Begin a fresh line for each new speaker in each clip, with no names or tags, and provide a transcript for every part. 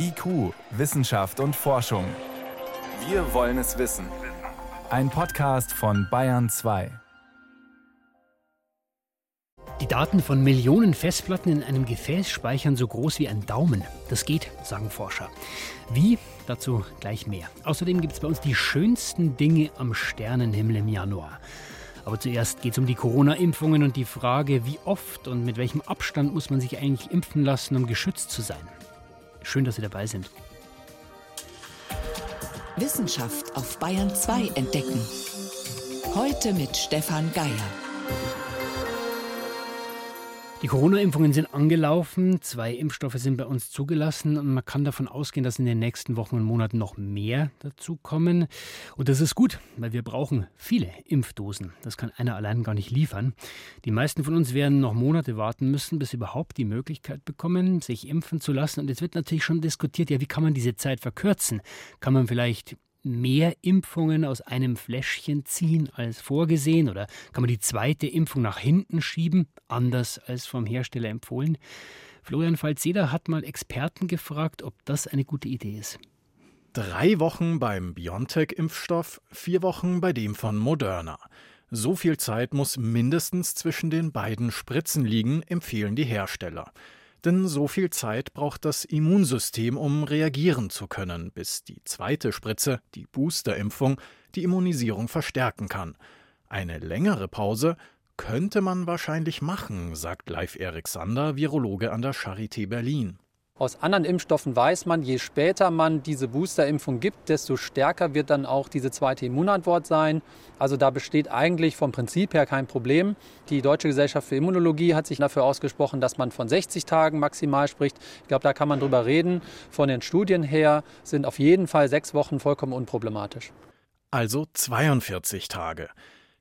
IQ, Wissenschaft und Forschung. Wir wollen es wissen. Ein Podcast von Bayern 2.
Die Daten von Millionen Festplatten in einem Gefäß speichern so groß wie ein Daumen. Das geht, sagen Forscher. Wie? Dazu gleich mehr. Außerdem gibt es bei uns die schönsten Dinge am Sternenhimmel im Januar. Aber zuerst geht es um die Corona-Impfungen und die Frage, wie oft und mit welchem Abstand muss man sich eigentlich impfen lassen, um geschützt zu sein. Schön, dass Sie dabei sind.
Wissenschaft auf Bayern 2 entdecken. Heute mit Stefan Geier.
Die Corona-Impfungen sind angelaufen, zwei Impfstoffe sind bei uns zugelassen und man kann davon ausgehen, dass in den nächsten Wochen und Monaten noch mehr dazukommen. Und das ist gut, weil wir brauchen viele Impfdosen. Das kann einer allein gar nicht liefern. Die meisten von uns werden noch Monate warten müssen, bis sie überhaupt die Möglichkeit bekommen, sich impfen zu lassen. Und jetzt wird natürlich schon diskutiert, ja, wie kann man diese Zeit verkürzen? Kann man vielleicht mehr Impfungen aus einem Fläschchen ziehen als vorgesehen? Oder kann man die zweite Impfung nach hinten schieben, anders als vom Hersteller empfohlen? Florian Falzeder hat mal Experten gefragt, ob das eine gute Idee ist.
Drei Wochen beim BioNTech-Impfstoff, vier Wochen bei dem von Moderna. So viel Zeit muss mindestens zwischen den beiden Spritzen liegen, empfehlen die Hersteller. Denn so viel Zeit braucht das Immunsystem, um reagieren zu können, bis die zweite Spritze, die Boosterimpfung, die Immunisierung verstärken kann. Eine längere Pause könnte man wahrscheinlich machen, sagt Leif Erik Sander, Virologe an der Charité Berlin.
Aus anderen Impfstoffen weiß man, je später man diese Boosterimpfung gibt, desto stärker wird dann auch diese zweite Immunantwort sein. Also da besteht eigentlich vom Prinzip her kein Problem. Die Deutsche Gesellschaft für Immunologie hat sich dafür ausgesprochen, dass man von 60 Tagen maximal spricht. Ich glaube, da kann man drüber reden. Von den Studien her sind auf jeden Fall sechs Wochen vollkommen unproblematisch.
Also 42 Tage.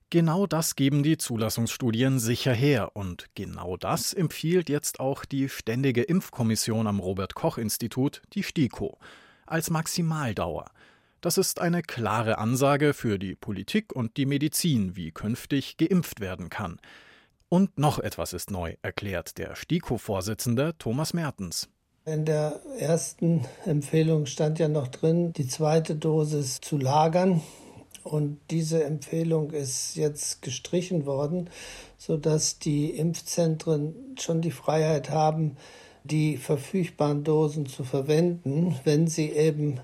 Genau das geben die Zulassungsstudien sicher her und genau das empfiehlt jetzt auch die Ständige Impfkommission am Robert Koch Institut, die STIKO, als Maximaldauer. Das ist eine klare Ansage für die Politik und die Medizin, wie künftig geimpft werden kann. Und noch etwas ist neu, erklärt der STIKO-Vorsitzende Thomas Mertens.
In der ersten Empfehlung stand ja noch drin, die zweite Dosis zu lagern. Und diese Empfehlung ist jetzt gestrichen worden, sodass die Impfzentren schon die Freiheit haben, die verfügbaren Dosen zu verwenden, wenn sie eben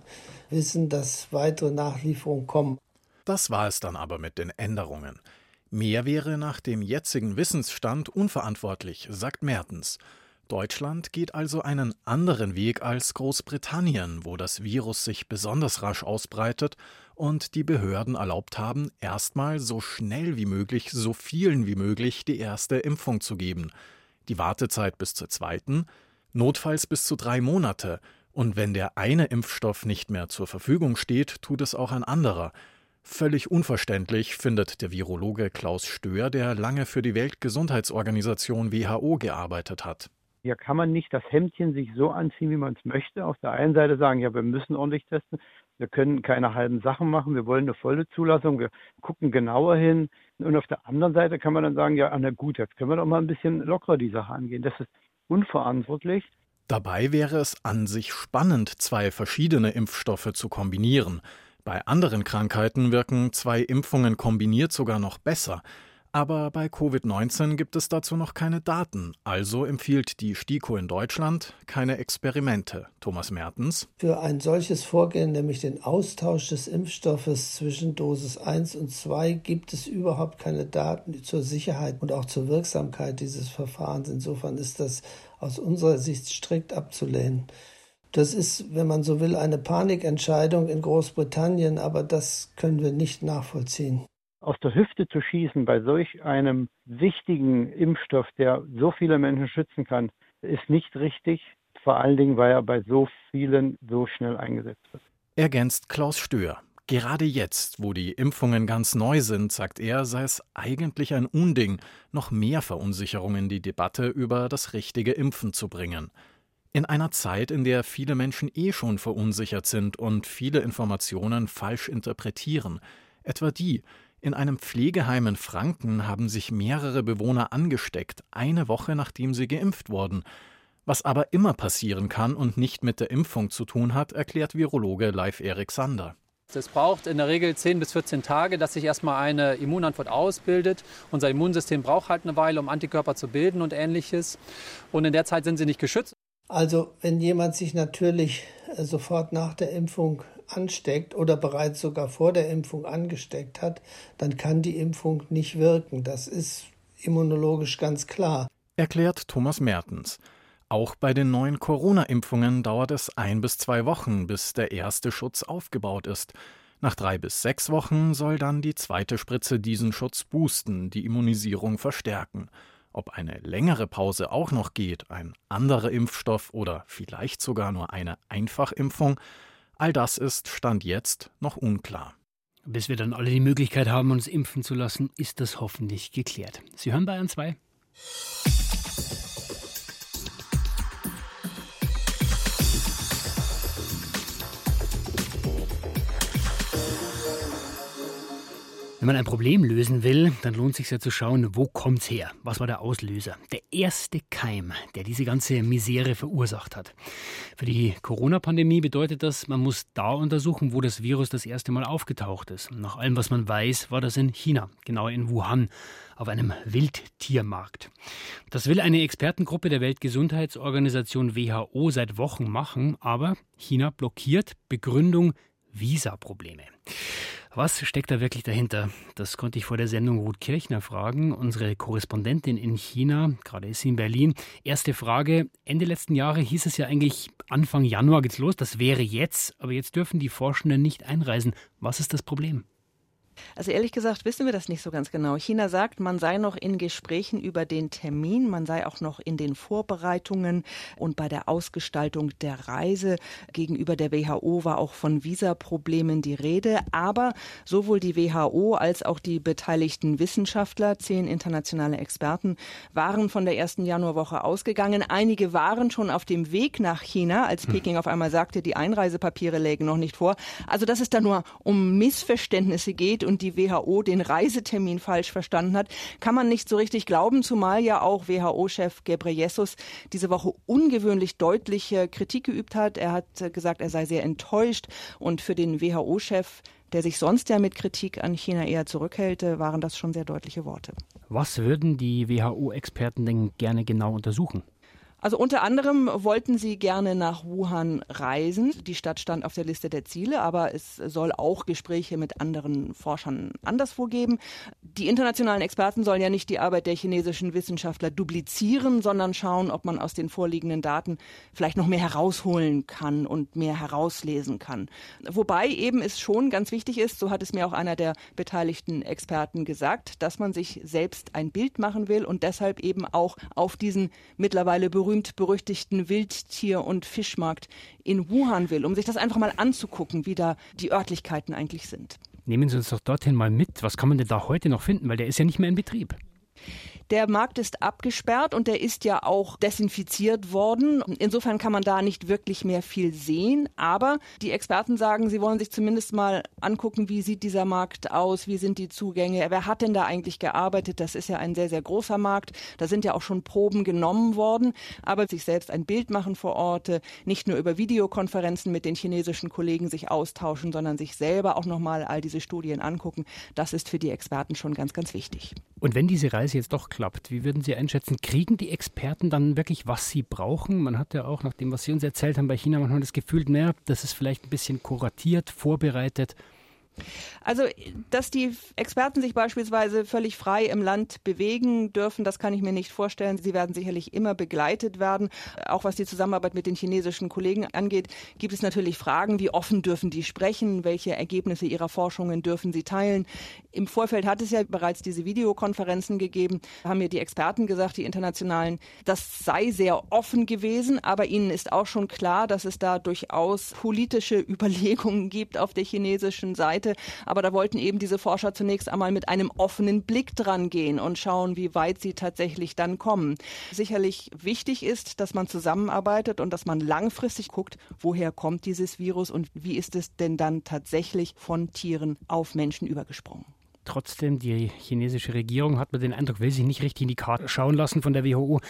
wissen, dass weitere Nachlieferungen kommen.
Das war es dann aber mit den Änderungen. Mehr wäre nach dem jetzigen Wissensstand unverantwortlich, sagt Mertens. Deutschland geht also einen anderen Weg als Großbritannien, wo das Virus sich besonders rasch ausbreitet und die Behörden erlaubt haben, erstmal so schnell wie möglich so vielen wie möglich die erste Impfung zu geben. Die Wartezeit bis zur zweiten, notfalls bis zu drei Monate. Und wenn der eine Impfstoff nicht mehr zur Verfügung steht, tut es auch ein anderer. Völlig unverständlich findet der Virologe Klaus Stöhr, der lange für die Weltgesundheitsorganisation WHO gearbeitet hat.
Hier kann man nicht das Hemdchen sich so anziehen, wie man es möchte. Auf der einen Seite sagen, ja, wir müssen ordentlich testen. Wir können keine halben Sachen machen. Wir wollen eine volle Zulassung. Wir gucken genauer hin. Und auf der anderen Seite kann man dann sagen, ja, na gut, jetzt können wir doch mal ein bisschen lockerer die Sache angehen. Das ist unverantwortlich.
Dabei wäre es an sich spannend, zwei verschiedene Impfstoffe zu kombinieren. Bei anderen Krankheiten wirken zwei Impfungen kombiniert sogar noch besser. Aber bei Covid-19 gibt es dazu noch keine Daten, also empfiehlt die STIKO in Deutschland keine Experimente. Thomas Mertens.
Für ein solches Vorgehen, nämlich den Austausch des Impfstoffes zwischen Dosis 1 und 2, gibt es überhaupt keine Daten zur Sicherheit und auch zur Wirksamkeit dieses Verfahrens. Insofern ist das aus unserer Sicht strikt abzulehnen. Das ist, wenn man so will, eine Panikentscheidung in Großbritannien, aber das können wir nicht nachvollziehen
aus der Hüfte zu schießen bei solch einem wichtigen Impfstoff, der so viele Menschen schützen kann, ist nicht richtig. Vor allen Dingen, weil er bei so vielen so schnell eingesetzt wird.
Ergänzt Klaus Stöhr. Gerade jetzt, wo die Impfungen ganz neu sind, sagt er, sei es eigentlich ein Unding, noch mehr Verunsicherung in die Debatte über das richtige Impfen zu bringen. In einer Zeit, in der viele Menschen eh schon verunsichert sind und viele Informationen falsch interpretieren, etwa die, in einem Pflegeheim in Franken haben sich mehrere Bewohner angesteckt, eine Woche nachdem sie geimpft wurden. Was aber immer passieren kann und nicht mit der Impfung zu tun hat, erklärt Virologe Leif Erik Sander.
Es braucht in der Regel 10 bis 14 Tage, dass sich erstmal eine Immunantwort ausbildet. Unser Immunsystem braucht halt eine Weile, um Antikörper zu bilden und ähnliches. Und in der Zeit sind sie nicht geschützt.
Also wenn jemand sich natürlich äh, sofort nach der Impfung ansteckt oder bereits sogar vor der Impfung angesteckt hat, dann kann die Impfung nicht wirken. Das ist immunologisch ganz klar.
Erklärt Thomas Mertens. Auch bei den neuen Corona-Impfungen dauert es ein bis zwei Wochen, bis der erste Schutz aufgebaut ist. Nach drei bis sechs Wochen soll dann die zweite Spritze diesen Schutz boosten, die Immunisierung verstärken. Ob eine längere Pause auch noch geht, ein anderer Impfstoff oder vielleicht sogar nur eine Einfachimpfung, all das ist Stand jetzt noch unklar.
Bis wir dann alle die Möglichkeit haben, uns impfen zu lassen, ist das hoffentlich geklärt. Sie hören Bayern 2. Wenn man ein Problem lösen will, dann lohnt es sich ja zu schauen, wo kommt's her? Was war der Auslöser? Der erste Keim, der diese ganze Misere verursacht hat. Für die Corona-Pandemie bedeutet das, man muss da untersuchen, wo das Virus das erste Mal aufgetaucht ist. Nach allem, was man weiß, war das in China, genau in Wuhan, auf einem Wildtiermarkt. Das will eine Expertengruppe der Weltgesundheitsorganisation WHO seit Wochen machen, aber China blockiert Begründung Visa-Probleme. Was steckt da wirklich dahinter? Das konnte ich vor der Sendung Ruth Kirchner fragen, unsere Korrespondentin in China, gerade ist sie in Berlin. Erste Frage, Ende letzten Jahre hieß es ja eigentlich, Anfang Januar geht's los, das wäre jetzt, aber jetzt dürfen die Forschenden nicht einreisen. Was ist das Problem?
Also ehrlich gesagt wissen wir das nicht so ganz genau. China sagt, man sei noch in Gesprächen über den Termin, man sei auch noch in den Vorbereitungen und bei der Ausgestaltung der Reise gegenüber der WHO war auch von Visaproblemen die Rede. Aber sowohl die WHO als auch die beteiligten Wissenschaftler, zehn internationale Experten, waren von der ersten Januarwoche ausgegangen. Einige waren schon auf dem Weg nach China, als hm. Peking auf einmal sagte, die Einreisepapiere lägen noch nicht vor. Also dass es da nur um Missverständnisse geht und die WHO den Reisetermin falsch verstanden hat, kann man nicht so richtig glauben, zumal ja auch WHO-Chef Ghebreyesus diese Woche ungewöhnlich deutliche Kritik geübt hat. Er hat gesagt, er sei sehr enttäuscht und für den WHO-Chef der sich sonst ja mit Kritik an China eher zurückhält, waren das schon sehr deutliche Worte.
Was würden die WHO-Experten denn gerne genau untersuchen?
Also unter anderem wollten sie gerne nach Wuhan reisen. Die Stadt stand auf der Liste der Ziele, aber es soll auch Gespräche mit anderen Forschern anderswo geben. Die internationalen Experten sollen ja nicht die Arbeit der chinesischen Wissenschaftler duplizieren, sondern schauen, ob man aus den vorliegenden Daten vielleicht noch mehr herausholen kann und mehr herauslesen kann. Wobei eben es schon ganz wichtig ist, so hat es mir auch einer der beteiligten Experten gesagt, dass man sich selbst ein Bild machen will und deshalb eben auch auf diesen mittlerweile berühmten berühmt-berüchtigten Wildtier- und Fischmarkt in Wuhan will, um sich das einfach mal anzugucken, wie da die Örtlichkeiten eigentlich sind.
Nehmen Sie uns doch dorthin mal mit. Was kann man denn da heute noch finden? Weil der ist ja nicht mehr in Betrieb.
Der Markt ist abgesperrt und der ist ja auch desinfiziert worden. Insofern kann man da nicht wirklich mehr viel sehen. Aber die Experten sagen, sie wollen sich zumindest mal angucken, wie sieht dieser Markt aus, wie sind die Zugänge, wer hat denn da eigentlich gearbeitet. Das ist ja ein sehr, sehr großer Markt. Da sind ja auch schon Proben genommen worden. Aber sich selbst ein Bild machen vor Ort, nicht nur über Videokonferenzen mit den chinesischen Kollegen sich austauschen, sondern sich selber auch nochmal all diese Studien angucken, das ist für die Experten schon ganz, ganz wichtig.
Und wenn diese Reise jetzt doch klappt, wie würden Sie einschätzen, kriegen die Experten dann wirklich, was sie brauchen? Man hat ja auch nach dem, was Sie uns erzählt haben, bei China manchmal das Gefühl, naja, das ist vielleicht ein bisschen kuratiert, vorbereitet.
Also, dass die Experten sich beispielsweise völlig frei im Land bewegen dürfen, das kann ich mir nicht vorstellen. Sie werden sicherlich immer begleitet werden. Auch was die Zusammenarbeit mit den chinesischen Kollegen angeht, gibt es natürlich Fragen, wie offen dürfen die sprechen, welche Ergebnisse ihrer Forschungen dürfen sie teilen. Im Vorfeld hat es ja bereits diese Videokonferenzen gegeben, haben mir die Experten gesagt, die internationalen, das sei sehr offen gewesen, aber ihnen ist auch schon klar, dass es da durchaus politische Überlegungen gibt auf der chinesischen Seite Seite. Aber da wollten eben diese Forscher zunächst einmal mit einem offenen Blick dran gehen und schauen, wie weit sie tatsächlich dann kommen. Sicherlich wichtig ist, dass man zusammenarbeitet und dass man langfristig guckt, woher kommt dieses Virus und wie ist es denn dann tatsächlich von Tieren auf Menschen übergesprungen.
Trotzdem, die chinesische Regierung hat man den Eindruck, will sich nicht richtig in die Karte schauen lassen von der WHO.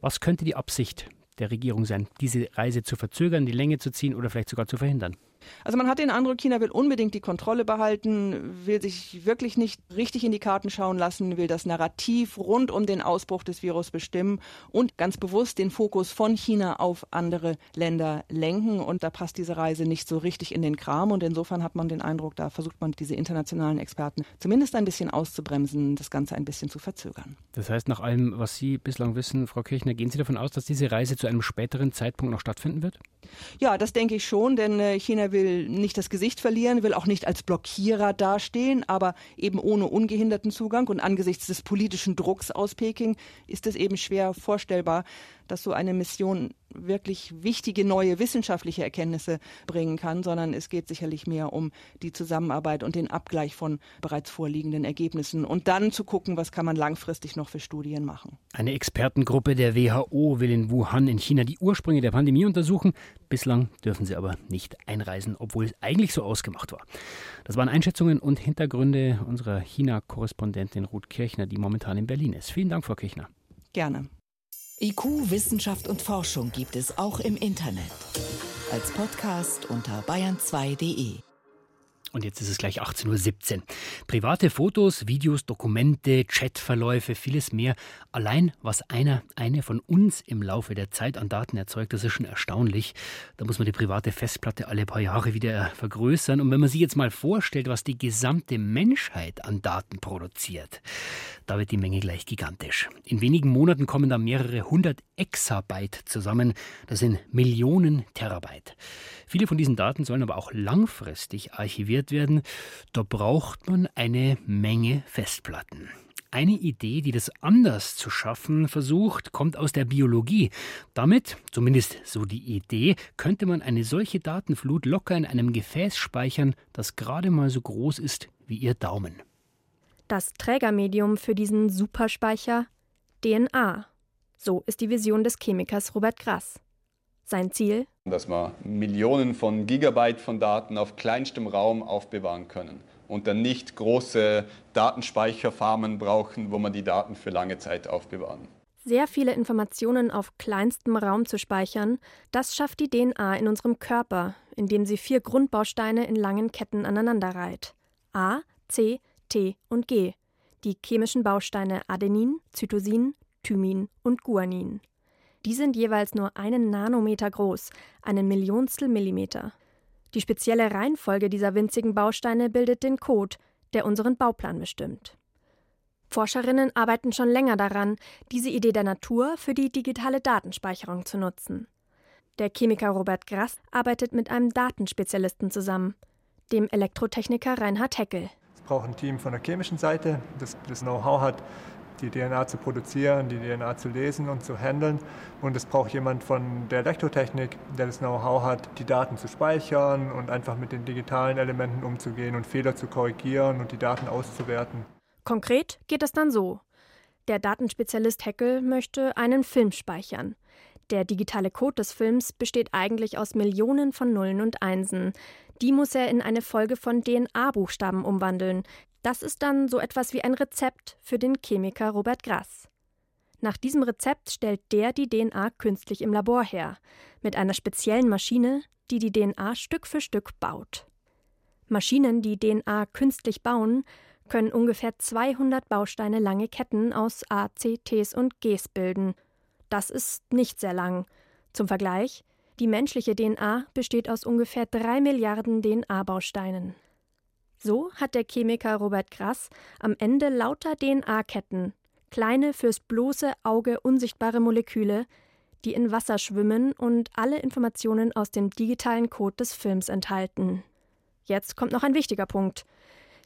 Was könnte die Absicht der Regierung sein, diese Reise zu verzögern, die Länge zu ziehen oder vielleicht sogar zu verhindern?
Also man hat den Eindruck, China will unbedingt die Kontrolle behalten, will sich wirklich nicht richtig in die Karten schauen lassen, will das Narrativ rund um den Ausbruch des Virus bestimmen und ganz bewusst den Fokus von China auf andere Länder lenken. Und da passt diese Reise nicht so richtig in den Kram. Und insofern hat man den Eindruck, da versucht man diese internationalen Experten zumindest ein bisschen auszubremsen, das Ganze ein bisschen zu verzögern.
Das heißt, nach allem, was Sie bislang wissen, Frau Kirchner, gehen Sie davon aus, dass diese Reise zu einem späteren Zeitpunkt noch stattfinden wird?
Ja, das denke ich schon, denn äh, China will nicht das Gesicht verlieren, will auch nicht als Blockierer dastehen, aber eben ohne ungehinderten Zugang. Und angesichts des politischen Drucks aus Peking ist es eben schwer vorstellbar, dass so eine Mission wirklich wichtige neue wissenschaftliche Erkenntnisse bringen kann, sondern es geht sicherlich mehr um die Zusammenarbeit und den Abgleich von bereits vorliegenden Ergebnissen und dann zu gucken, was kann man langfristig noch für Studien machen.
Eine Expertengruppe der WHO will in Wuhan in China die Ursprünge der Pandemie untersuchen. Bislang dürfen sie aber nicht einreisen, obwohl es eigentlich so ausgemacht war. Das waren Einschätzungen und Hintergründe unserer China-Korrespondentin Ruth Kirchner, die momentan in Berlin ist. Vielen Dank, Frau Kirchner.
Gerne.
IQ, Wissenschaft und Forschung gibt es auch im Internet. Als Podcast unter bayern2.de.
Und jetzt ist es gleich 18.17 Uhr. Private Fotos, Videos, Dokumente, Chatverläufe, vieles mehr. Allein, was einer, eine von uns im Laufe der Zeit an Daten erzeugt, das ist schon erstaunlich. Da muss man die private Festplatte alle paar Jahre wieder vergrößern. Und wenn man sich jetzt mal vorstellt, was die gesamte Menschheit an Daten produziert, da wird die Menge gleich gigantisch. In wenigen Monaten kommen da mehrere hundert Exabyte zusammen. Das sind Millionen Terabyte. Viele von diesen Daten sollen aber auch langfristig archiviert werden. Da braucht man eine Menge Festplatten. Eine Idee, die das anders zu schaffen versucht, kommt aus der Biologie. Damit, zumindest so die Idee, könnte man eine solche Datenflut locker in einem Gefäß speichern, das gerade mal so groß ist wie Ihr Daumen.
Das Trägermedium für diesen Superspeicher DNA. So ist die Vision des Chemikers Robert Grass. Sein Ziel?
Dass wir Millionen von Gigabyte von Daten auf kleinstem Raum aufbewahren können und dann nicht große Datenspeicherfarmen brauchen, wo man die Daten für lange Zeit aufbewahren.
Sehr viele Informationen auf kleinstem Raum zu speichern, das schafft die DNA in unserem Körper, indem sie vier Grundbausteine in langen Ketten aneinanderreiht. A, C, T und G, die chemischen Bausteine Adenin, Cytosin, Thymin und Guanin. Die sind jeweils nur einen Nanometer groß, einen Millionstel Millimeter. Die spezielle Reihenfolge dieser winzigen Bausteine bildet den Code, der unseren Bauplan bestimmt. Forscherinnen arbeiten schon länger daran, diese Idee der Natur für die digitale Datenspeicherung zu nutzen. Der Chemiker Robert Grass arbeitet mit einem Datenspezialisten zusammen, dem Elektrotechniker Reinhard Heckel.
Es braucht ein Team von der chemischen Seite, das das Know-how hat, die DNA zu produzieren, die DNA zu lesen und zu handeln. Und es braucht jemand von der Elektrotechnik, der das Know-how hat, die Daten zu speichern und einfach mit den digitalen Elementen umzugehen und Fehler zu korrigieren und die Daten auszuwerten.
Konkret geht es dann so. Der Datenspezialist Heckel möchte einen Film speichern. Der digitale Code des Films besteht eigentlich aus Millionen von Nullen und Einsen. Die muss er in eine Folge von DNA-Buchstaben umwandeln, das ist dann so etwas wie ein Rezept für den Chemiker Robert Grass. Nach diesem Rezept stellt der die DNA künstlich im Labor her, mit einer speziellen Maschine, die die DNA Stück für Stück baut. Maschinen, die DNA künstlich bauen, können ungefähr 200 Bausteine lange Ketten aus A, C, Ts und Gs bilden. Das ist nicht sehr lang. Zum Vergleich, die menschliche DNA besteht aus ungefähr 3 Milliarden DNA-Bausteinen. So hat der Chemiker Robert Grass am Ende lauter DNA-Ketten, kleine fürs bloße Auge unsichtbare Moleküle, die in Wasser schwimmen und alle Informationen aus dem digitalen Code des Films enthalten. Jetzt kommt noch ein wichtiger Punkt.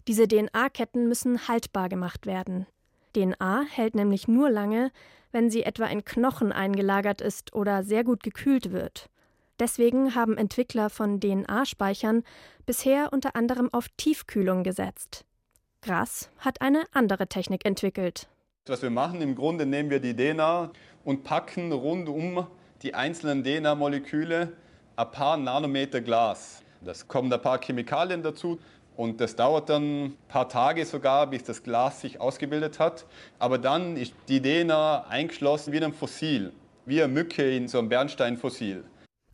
Diese DNA-Ketten müssen haltbar gemacht werden. DNA hält nämlich nur lange, wenn sie etwa in Knochen eingelagert ist oder sehr gut gekühlt wird. Deswegen haben Entwickler von DNA-Speichern bisher unter anderem auf Tiefkühlung gesetzt. Grass hat eine andere Technik entwickelt.
Was wir machen, im Grunde nehmen wir die DNA und packen rund um die einzelnen DNA-Moleküle ein paar Nanometer Glas. Das kommen ein paar Chemikalien dazu und das dauert dann ein paar Tage sogar, bis das Glas sich ausgebildet hat. Aber dann ist die DNA eingeschlossen wie ein Fossil. wie eine Mücke in so einem Bernsteinfossil.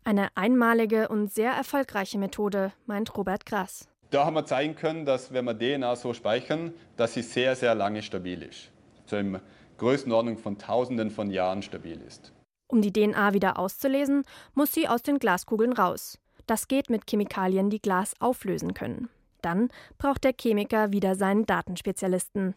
Eine einmalige und sehr erfolgreiche Methode, meint Robert Grass.
Da haben wir zeigen können, dass wenn wir DNA so speichern, dass sie sehr, sehr lange stabil ist. So in Größenordnung von Tausenden von Jahren stabil ist.
Um die DNA wieder auszulesen, muss sie aus den Glaskugeln raus. Das geht mit Chemikalien, die Glas auflösen können. Dann braucht der Chemiker wieder seinen Datenspezialisten.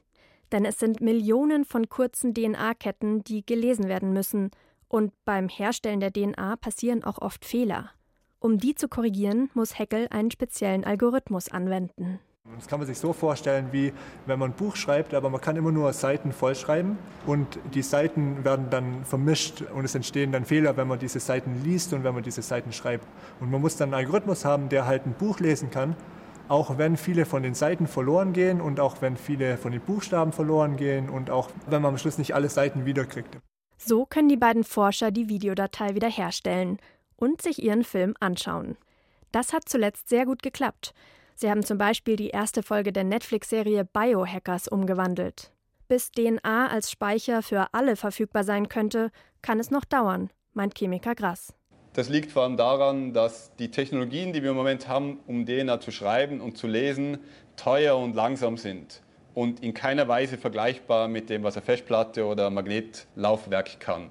Denn es sind Millionen von kurzen DNA-Ketten, die gelesen werden müssen. Und beim Herstellen der DNA passieren auch oft Fehler. Um die zu korrigieren, muss Heckel einen speziellen Algorithmus anwenden.
Das kann man sich so vorstellen, wie wenn man ein Buch schreibt, aber man kann immer nur Seiten vollschreiben und die Seiten werden dann vermischt und es entstehen dann Fehler, wenn man diese Seiten liest und wenn man diese Seiten schreibt. Und man muss dann einen Algorithmus haben, der halt ein Buch lesen kann, auch wenn viele von den Seiten verloren gehen und auch wenn viele von den Buchstaben verloren gehen und auch wenn man am Schluss nicht alle Seiten wiederkriegt.
So können die beiden Forscher die Videodatei wiederherstellen und sich ihren Film anschauen. Das hat zuletzt sehr gut geklappt. Sie haben zum Beispiel die erste Folge der Netflix-Serie Biohackers umgewandelt. Bis DNA als Speicher für alle verfügbar sein könnte, kann es noch dauern, meint Chemiker Grass.
Das liegt vor allem daran, dass die Technologien, die wir im Moment haben, um DNA zu schreiben und zu lesen, teuer und langsam sind und in keiner Weise vergleichbar mit dem, was eine Festplatte oder Magnetlaufwerk kann.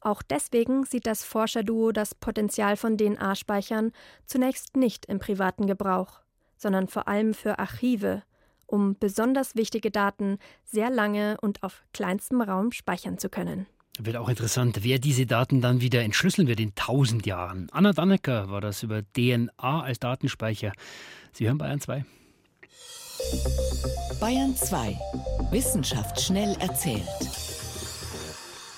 Auch deswegen sieht das Forscherduo das Potenzial von DNA-Speichern zunächst nicht im privaten Gebrauch sondern vor allem für Archive, um besonders wichtige Daten sehr lange und auf kleinstem Raum speichern zu können.
Wird auch interessant, wer diese Daten dann wieder entschlüsseln wird in tausend Jahren. Anna Dannecker war das über DNA als Datenspeicher. Sie hören Bayern 2.
Bayern 2. Wissenschaft schnell erzählt.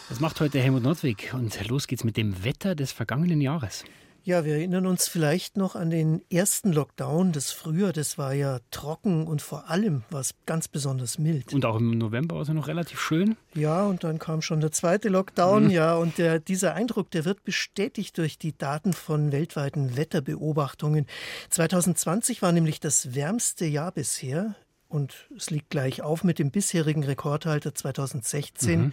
Das macht heute Helmut Nordwig und los geht's mit dem Wetter des vergangenen Jahres.
Ja, wir erinnern uns vielleicht noch an den ersten Lockdown des Frühjahr. Das war ja trocken und vor allem war es ganz besonders mild.
Und auch im November war es ja noch relativ schön.
Ja, und dann kam schon der zweite Lockdown. Mhm. Ja, und der, dieser Eindruck, der wird bestätigt durch die Daten von weltweiten Wetterbeobachtungen. 2020 war nämlich das wärmste Jahr bisher und es liegt gleich auf mit dem bisherigen Rekordhalter 2016. Mhm.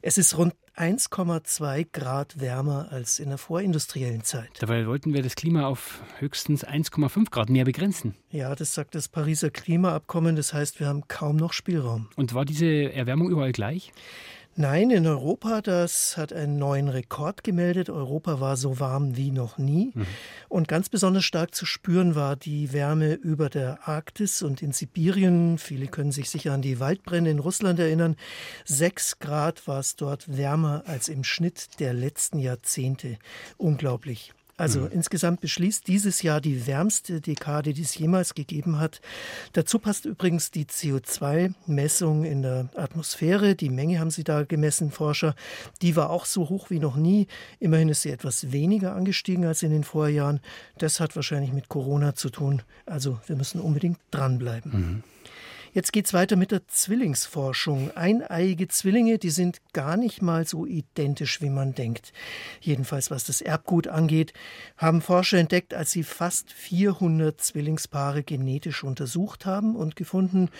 Es ist rund 1,2 Grad wärmer als in der vorindustriellen Zeit.
Dabei wollten wir das Klima auf höchstens 1,5 Grad mehr begrenzen.
Ja, das sagt das Pariser Klimaabkommen. Das heißt, wir haben kaum noch Spielraum.
Und war diese Erwärmung überall gleich?
Nein, in Europa, das hat einen neuen Rekord gemeldet. Europa war so warm wie noch nie. Mhm. Und ganz besonders stark zu spüren war die Wärme über der Arktis und in Sibirien. Viele können sich sicher an die Waldbrände in Russland erinnern. Sechs Grad war es dort wärmer als im Schnitt der letzten Jahrzehnte. Unglaublich. Also mhm. insgesamt beschließt dieses Jahr die wärmste Dekade, die es jemals gegeben hat. Dazu passt übrigens die CO2-Messung in der Atmosphäre. Die Menge haben sie da gemessen, Forscher. Die war auch so hoch wie noch nie. Immerhin ist sie etwas weniger angestiegen als in den Vorjahren. Das hat wahrscheinlich mit Corona zu tun. Also wir müssen unbedingt dranbleiben. Mhm. Jetzt geht es weiter mit der Zwillingsforschung. Eineiige Zwillinge, die sind gar nicht mal so identisch, wie man denkt. Jedenfalls was das Erbgut angeht, haben Forscher entdeckt, als sie fast 400 Zwillingspaare genetisch untersucht haben und gefunden,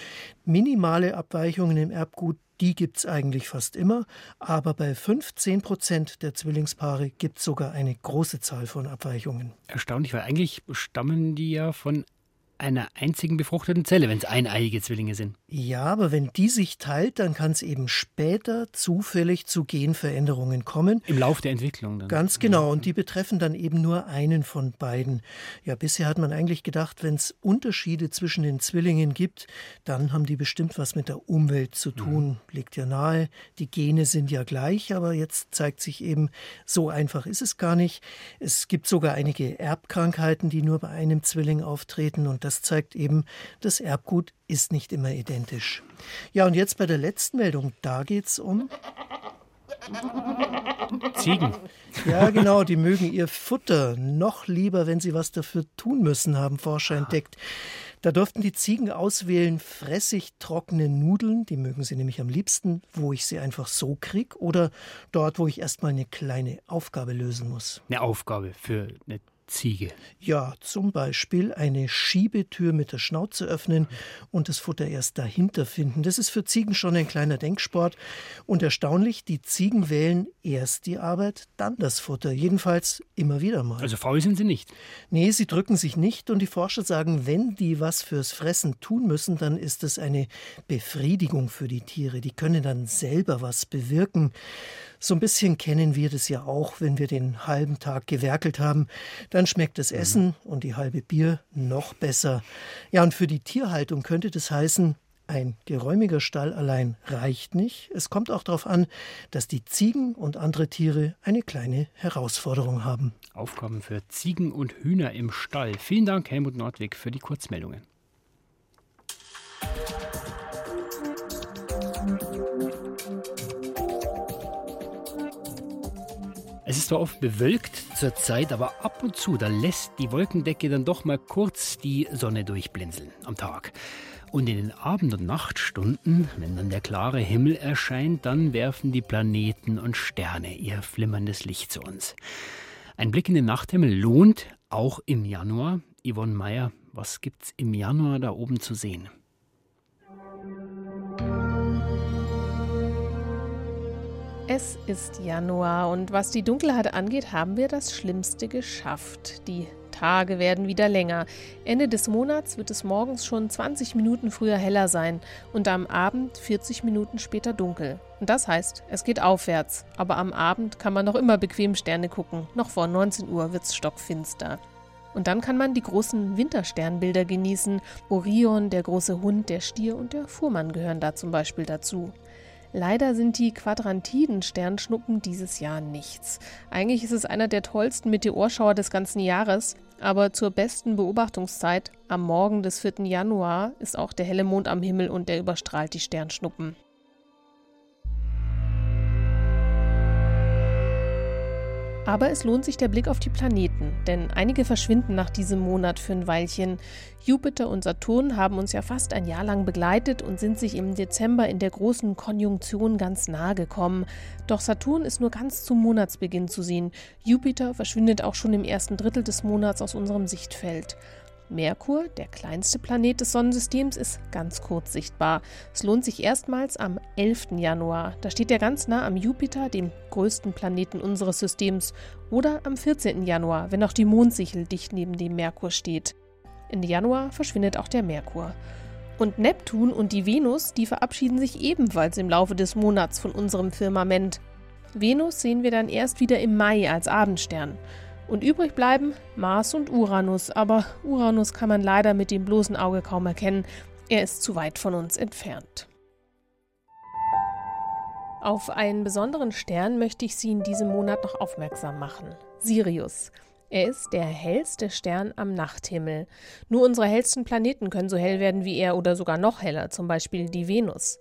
minimale Abweichungen im Erbgut die gibt es eigentlich fast immer, aber bei 15 Prozent der Zwillingspaare gibt es sogar eine große Zahl von Abweichungen.
Erstaunlich, weil eigentlich stammen die ja von einer einzigen befruchteten Zelle, wenn es eineiige Zwillinge sind.
Ja, aber wenn die sich teilt, dann kann es eben später zufällig zu Genveränderungen kommen.
Im Lauf der Entwicklung dann.
Ganz genau. Und die betreffen dann eben nur einen von beiden. Ja, bisher hat man eigentlich gedacht, wenn es Unterschiede zwischen den Zwillingen gibt, dann haben die bestimmt was mit der Umwelt zu tun. Mhm. Liegt ja nahe. Die Gene sind ja gleich, aber jetzt zeigt sich eben, so einfach ist es gar nicht. Es gibt sogar einige Erbkrankheiten, die nur bei einem Zwilling auftreten und das das zeigt eben, das Erbgut ist nicht immer identisch. Ja, und jetzt bei der letzten Meldung, da geht es um
Ziegen.
Ja, genau, die mögen ihr Futter noch lieber, wenn sie was dafür tun müssen, haben Forscher entdeckt. Da durften die Ziegen auswählen fressig trockene Nudeln, die mögen sie nämlich am liebsten, wo ich sie einfach so krieg, oder dort, wo ich erstmal eine kleine Aufgabe lösen muss.
Eine Aufgabe für eine Ziege.
Ja, zum Beispiel eine Schiebetür mit der Schnauze öffnen und das Futter erst dahinter finden. Das ist für Ziegen schon ein kleiner Denksport. Und erstaunlich, die Ziegen wählen erst die Arbeit, dann das Futter. Jedenfalls immer wieder mal.
Also faul sind sie nicht?
Nee, sie drücken sich nicht. Und die Forscher sagen, wenn die was fürs Fressen tun müssen, dann ist es eine Befriedigung für die Tiere. Die können dann selber was bewirken. So ein bisschen kennen wir das ja auch, wenn wir den halben Tag gewerkelt haben. Dann schmeckt das Essen mhm. und die halbe Bier noch besser. Ja, und für die Tierhaltung könnte das heißen, ein geräumiger Stall allein reicht nicht. Es kommt auch darauf an, dass die Ziegen und andere Tiere eine kleine Herausforderung haben.
Aufgaben für Ziegen und Hühner im Stall. Vielen Dank, Helmut Nordwig, für die Kurzmeldungen. Es ist zwar oft bewölkt zur Zeit, aber ab und zu, da lässt die Wolkendecke dann doch mal kurz die Sonne durchblinzeln am Tag. Und in den Abend- und Nachtstunden, wenn dann der klare Himmel erscheint, dann werfen die Planeten und Sterne ihr flimmerndes Licht zu uns. Ein Blick in den Nachthimmel lohnt, auch im Januar. Yvonne Meyer, was gibt's im Januar da oben zu sehen?
Es ist Januar und was die Dunkelheit angeht, haben wir das Schlimmste geschafft. Die Tage werden wieder länger. Ende des Monats wird es morgens schon 20 Minuten früher heller sein und am Abend 40 Minuten später dunkel. Und das heißt, es geht aufwärts. Aber am Abend kann man noch immer bequem Sterne gucken. Noch vor 19 Uhr wird es stockfinster. Und dann kann man die großen Wintersternbilder genießen. Orion, der große Hund, der Stier und der Fuhrmann gehören da zum Beispiel dazu. Leider sind die Quadrantiden-Sternschnuppen dieses Jahr nichts. Eigentlich ist es einer der tollsten Meteorschauer des ganzen Jahres, aber zur besten Beobachtungszeit, am Morgen des 4. Januar, ist auch der helle Mond am Himmel und der überstrahlt die Sternschnuppen. Aber es lohnt sich der Blick auf die Planeten, denn einige verschwinden nach diesem Monat für ein Weilchen. Jupiter und Saturn haben uns ja fast ein Jahr lang begleitet und sind sich im Dezember in der großen Konjunktion ganz nahe gekommen. Doch Saturn ist nur ganz zum Monatsbeginn zu sehen. Jupiter verschwindet auch schon im ersten Drittel des Monats aus unserem Sichtfeld. Merkur, der kleinste Planet des Sonnensystems, ist ganz kurz sichtbar. Es lohnt sich erstmals am 11. Januar. Da steht er ganz nah am Jupiter, dem größten Planeten unseres Systems, oder am 14. Januar, wenn auch die Mondsichel dicht neben dem Merkur steht. Ende Januar verschwindet auch der Merkur. Und Neptun und die Venus, die verabschieden sich ebenfalls im Laufe des Monats von unserem Firmament. Venus sehen wir dann erst wieder im Mai als Abendstern. Und übrig bleiben Mars und Uranus, aber Uranus kann man leider mit dem bloßen Auge kaum erkennen, er ist zu weit von uns entfernt. Auf einen besonderen Stern möchte ich Sie in diesem Monat noch aufmerksam machen. Sirius. Er ist der hellste Stern am Nachthimmel. Nur unsere hellsten Planeten können so hell werden wie er oder sogar noch heller, zum Beispiel die Venus.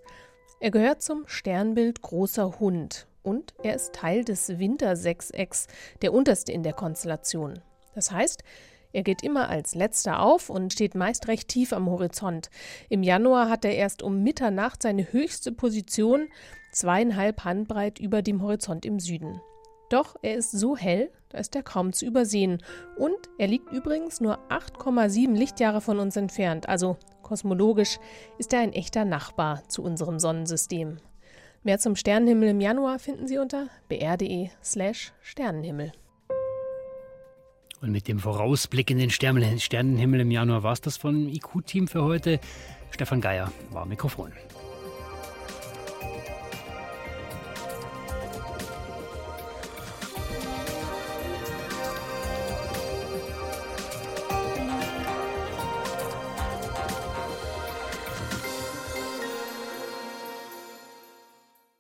Er gehört zum Sternbild Großer Hund und er ist Teil des Wintersechsecks, der unterste in der Konstellation. Das heißt, er geht immer als letzter auf und steht meist recht tief am Horizont. Im Januar hat er erst um Mitternacht seine höchste Position, zweieinhalb Handbreit über dem Horizont im Süden. Doch er ist so hell, da ist er kaum zu übersehen. Und er liegt übrigens nur 8,7 Lichtjahre von uns entfernt, also kosmologisch ist er ein echter Nachbar zu unserem Sonnensystem. Mehr zum Sternenhimmel im Januar finden Sie unter br.de/slash Sternenhimmel.
Und mit dem Vorausblick in den Sternenhimmel im Januar war es das vom IQ-Team für heute. Stefan Geier war Mikrofon.